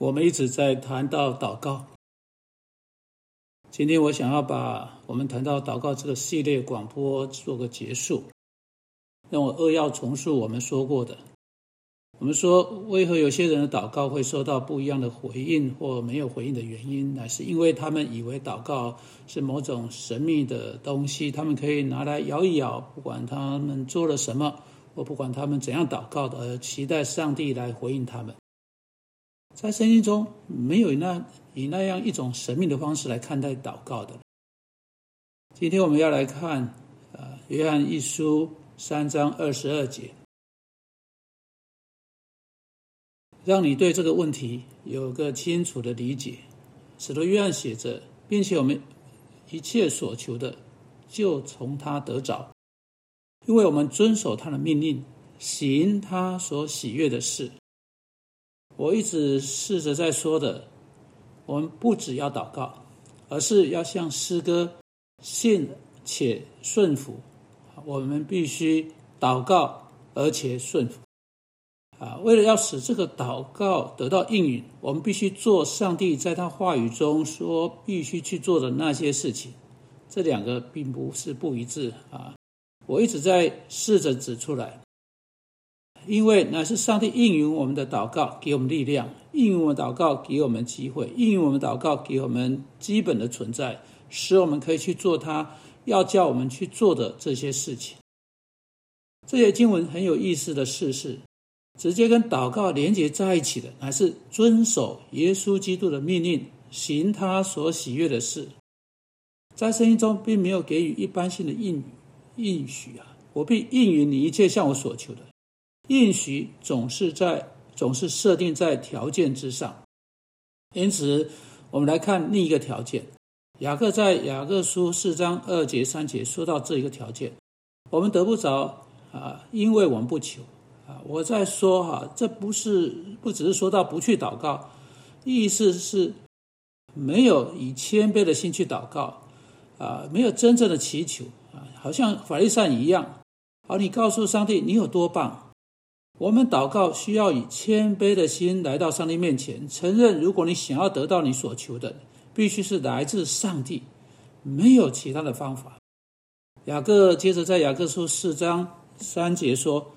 我们一直在谈到祷告，今天我想要把我们谈到祷告这个系列广播做个结束。让我扼要重述我们说过的。我们说，为何有些人的祷告会收到不一样的回应或没有回应的原因，乃是因为他们以为祷告是某种神秘的东西，他们可以拿来摇一摇，不管他们做了什么，或不管他们怎样祷告的，而期待上帝来回应他们。在圣经中，没有那以那样一种神秘的方式来看待祷告的。今天我们要来看，呃，约翰一书三章二十二节，让你对这个问题有个清楚的理解。使徒约翰写着，并且我们一切所求的，就从他得着，因为我们遵守他的命令，行他所喜悦的事。我一直试着在说的，我们不只要祷告，而是要像诗歌信且顺服。我们必须祷告而且顺服。啊，为了要使这个祷告得到应允，我们必须做上帝在他话语中说必须去做的那些事情。这两个并不是不一致啊！我一直在试着指出来。因为乃是上帝应允我们的祷告，给我们力量；应允我们祷告，给我们机会；应允我们祷告，给我们基本的存在，使我们可以去做他要叫我们去做的这些事情。这些经文很有意思的事是，直接跟祷告连接在一起的，乃是遵守耶稣基督的命令，行他所喜悦的事。在圣经中，并没有给予一般性的应应许啊，我必应允你一切向我所求的。应许总是在总是设定在条件之上，因此我们来看另一个条件。雅各在雅各书四章二节三节说到这一个条件，我们得不着啊，因为我们不求啊。我在说哈，这不是不只是说到不去祷告，意思是没有以谦卑的心去祷告啊，没有真正的祈求啊，好像法利赛一样。好，你告诉上帝你有多棒。我们祷告需要以谦卑的心来到上帝面前，承认如果你想要得到你所求的，必须是来自上帝，没有其他的方法。雅各接着在雅各书四章三节说：“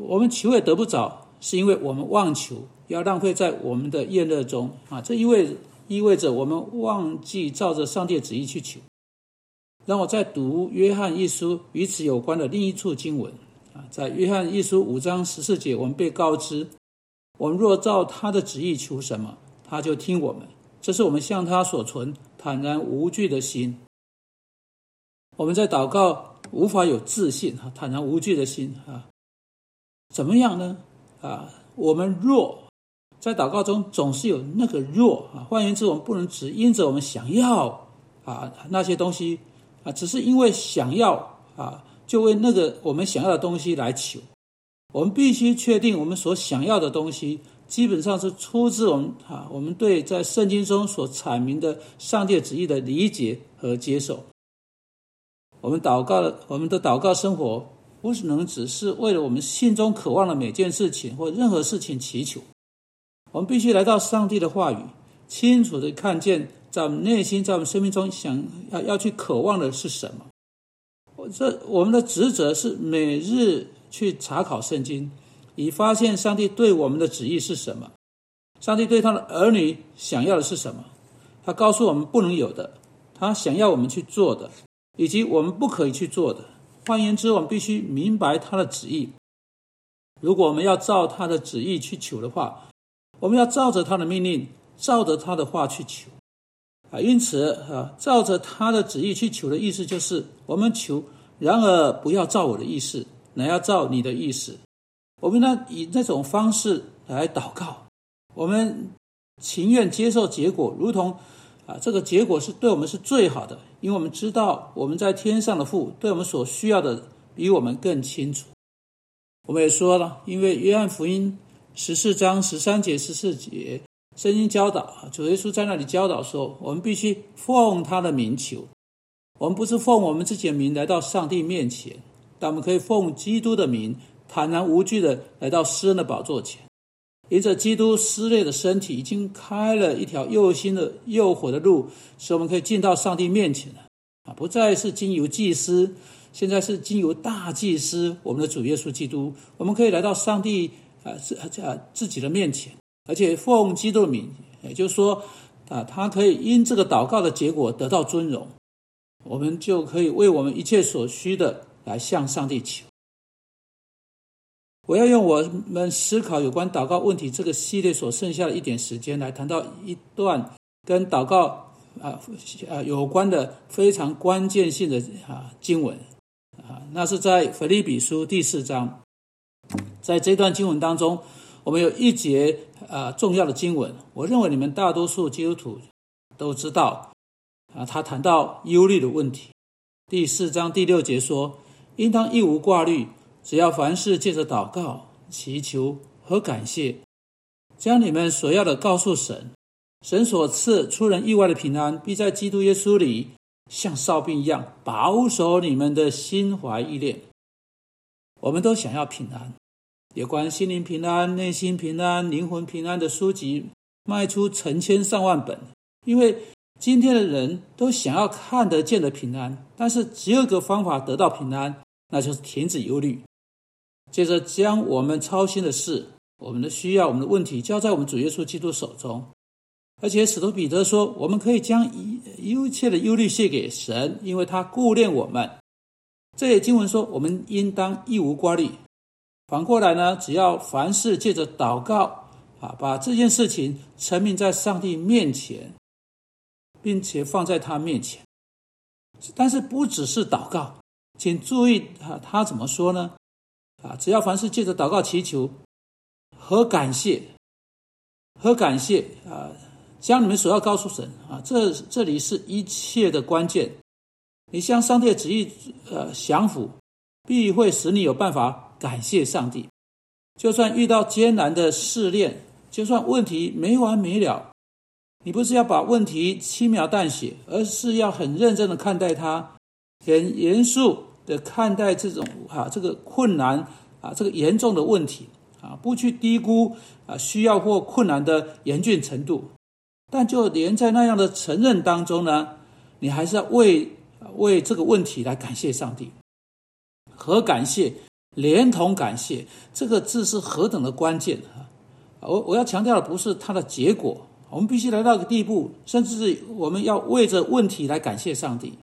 我们求也得不着，是因为我们妄求，要浪费在我们的厌乐中啊！这意味意味着我们忘记照着上帝旨意去求。”让我再读约翰一书与此有关的另一处经文。啊，在约翰一书五章十四节，我们被告知，我们若照他的旨意求什么，他就听我们。这是我们向他所存坦然无惧的心。我们在祷告无法有自信哈，坦然无惧的心啊，怎么样呢？啊，我们若在祷告中总是有那个弱啊，换言之，我们不能只因着我们想要啊那些东西啊，只是因为想要啊。就为那个我们想要的东西来求，我们必须确定我们所想要的东西基本上是出自我们啊，我们对在圣经中所阐明的上帝旨意的理解和接受。我们祷告的我们的祷告生活不是能只是为了我们心中渴望的每件事情或任何事情祈求，我们必须来到上帝的话语，清楚的看见在我们内心在我们生命中想要要去渴望的是什么。这我们的职责是每日去查考圣经，以发现上帝对我们的旨意是什么，上帝对他的儿女想要的是什么，他告诉我们不能有的，他想要我们去做的，以及我们不可以去做的。换言之，我们必须明白他的旨意。如果我们要照他的旨意去求的话，我们要照着他的命令，照着他的话去求。啊，因此啊，照着他的旨意去求的意思就是，我们求，然而不要照我的意思，乃要照你的意思。我们呢，以那种方式来祷告，我们情愿接受结果，如同啊，这个结果是对我们是最好的，因为我们知道我们在天上的父对我们所需要的比我们更清楚。我们也说了，因为约翰福音十四章十三节、十四节。圣经教导，主耶稣在那里教导说，我们必须奉他的名求。我们不是奉我们自己的名来到上帝面前，但我们可以奉基督的名，坦然无惧的来到诗恩的宝座前。因着基督撕裂的身体，已经开了一条又新的又火的路，使我们可以进到上帝面前了。啊，不再是经由祭司，现在是经由大祭司，我们的主耶稣基督，我们可以来到上帝啊自啊自己的面前，而且奉基督的名，也就是说啊，他可以因这个祷告的结果得到尊荣，我们就可以为我们一切所需的来向上帝求。我要用我们思考有关祷告问题这个系列所剩下的一点时间，来谈到一段跟祷告。啊啊，有关的非常关键性的啊经文啊，那是在腓立比书第四章，在这段经文当中，我们有一节啊重要的经文，我认为你们大多数基督徒都知道啊，他谈到忧虑的问题。第四章第六节说：“应当一无挂虑，只要凡事借着祷告、祈求和感谢，将你们所要的告诉神。”神所赐出人意外的平安，必在基督耶稣里，像哨兵一样保守你们的心怀意念。我们都想要平安，有关心灵平安、内心平安、灵魂平安的书籍卖出成千上万本。因为今天的人都想要看得见的平安，但是只有一个方法得到平安，那就是停止忧虑，接着将我们操心的事、我们的需要、我们的问题交在我们主耶稣基督手中。而且使徒彼得说：“我们可以将一一切的忧虑卸给神，因为他顾念我们。”这些经文说：“我们应当一无挂虑。”反过来呢，只要凡事借着祷告啊，把这件事情陈明在上帝面前，并且放在他面前。但是不只是祷告，请注意啊，他怎么说呢？啊，只要凡事借着祷告祈求和感谢，和感谢啊。将你们所要告诉神啊，这这里是一切的关键。你向上帝的旨意呃降服，必会使你有办法感谢上帝。就算遇到艰难的试炼，就算问题没完没了，你不是要把问题轻描淡写，而是要很认真的看待它，很严肃的看待这种啊这个困难啊这个严重的问题啊，不去低估啊需要或困难的严峻程度。但就连在那样的承认当中呢，你还是要为为这个问题来感谢上帝，和感谢连同感谢这个字是何等的关键啊！我我要强调的不是它的结果，我们必须来到一个地步，甚至是我们要为着问题来感谢上帝。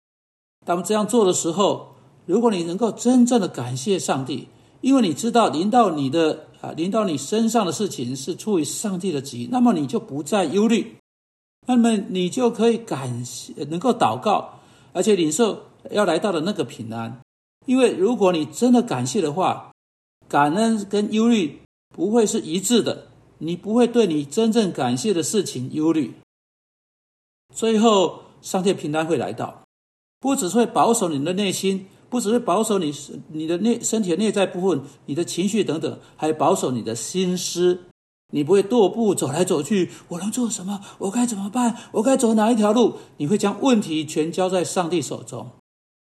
当我们这样做的时候，如果你能够真正的感谢上帝，因为你知道临到你的啊临到你身上的事情是出于上帝的旨意，那么你就不再忧虑。那么你就可以感谢，能够祷告，而且领受要来到的那个平安。因为如果你真的感谢的话，感恩跟忧虑不会是一致的，你不会对你真正感谢的事情忧虑。最后，上帝平安会来到，不只是会保守你的内心，不只会保守你你的内身体的内在部分、你的情绪等等，还保守你的心思。你不会踱步走来走去，我能做什么？我该怎么办？我该走哪一条路？你会将问题全交在上帝手中。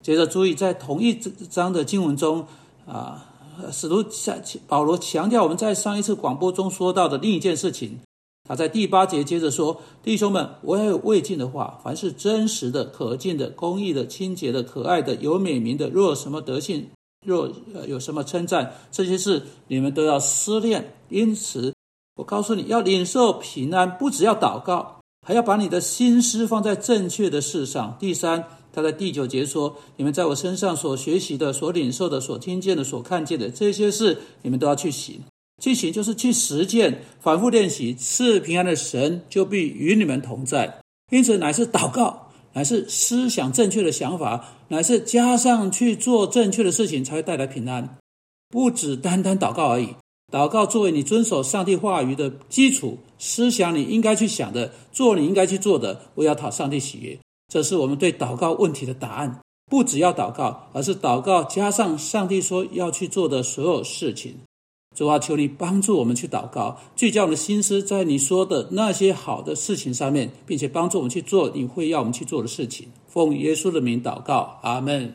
接着注意，在同一章的经文中，啊，使徒强保罗强调我们在上一次广播中说到的另一件事情。他在第八节接着说：“弟兄们，我要有未尽的话，凡是真实的、可敬的、公义的、清洁的、可爱的、有美名的，若什么德性，若有什么称赞，这些事你们都要思念。因此。”我告诉你要领受平安，不只要祷告，还要把你的心思放在正确的事上。第三，他在第九节说：“你们在我身上所学习的、所领受的、所听见的、所看见的这些事，你们都要去行。去行就是去实践，反复练习。赐平安的神就必与你们同在。因此，乃是祷告，乃是思想正确的想法，乃是加上去做正确的事情，才会带来平安。不只单单祷告而已。”祷告作为你遵守上帝话语的基础，思想你应该去想的，做你应该去做的，我要讨上帝喜悦。这是我们对祷告问题的答案。不只要祷告，而是祷告加上上帝说要去做的所有事情。主啊，求你帮助我们去祷告，聚焦我们的心思在你说的那些好的事情上面，并且帮助我们去做你会要我们去做的事情。奉耶稣的名祷告，阿门。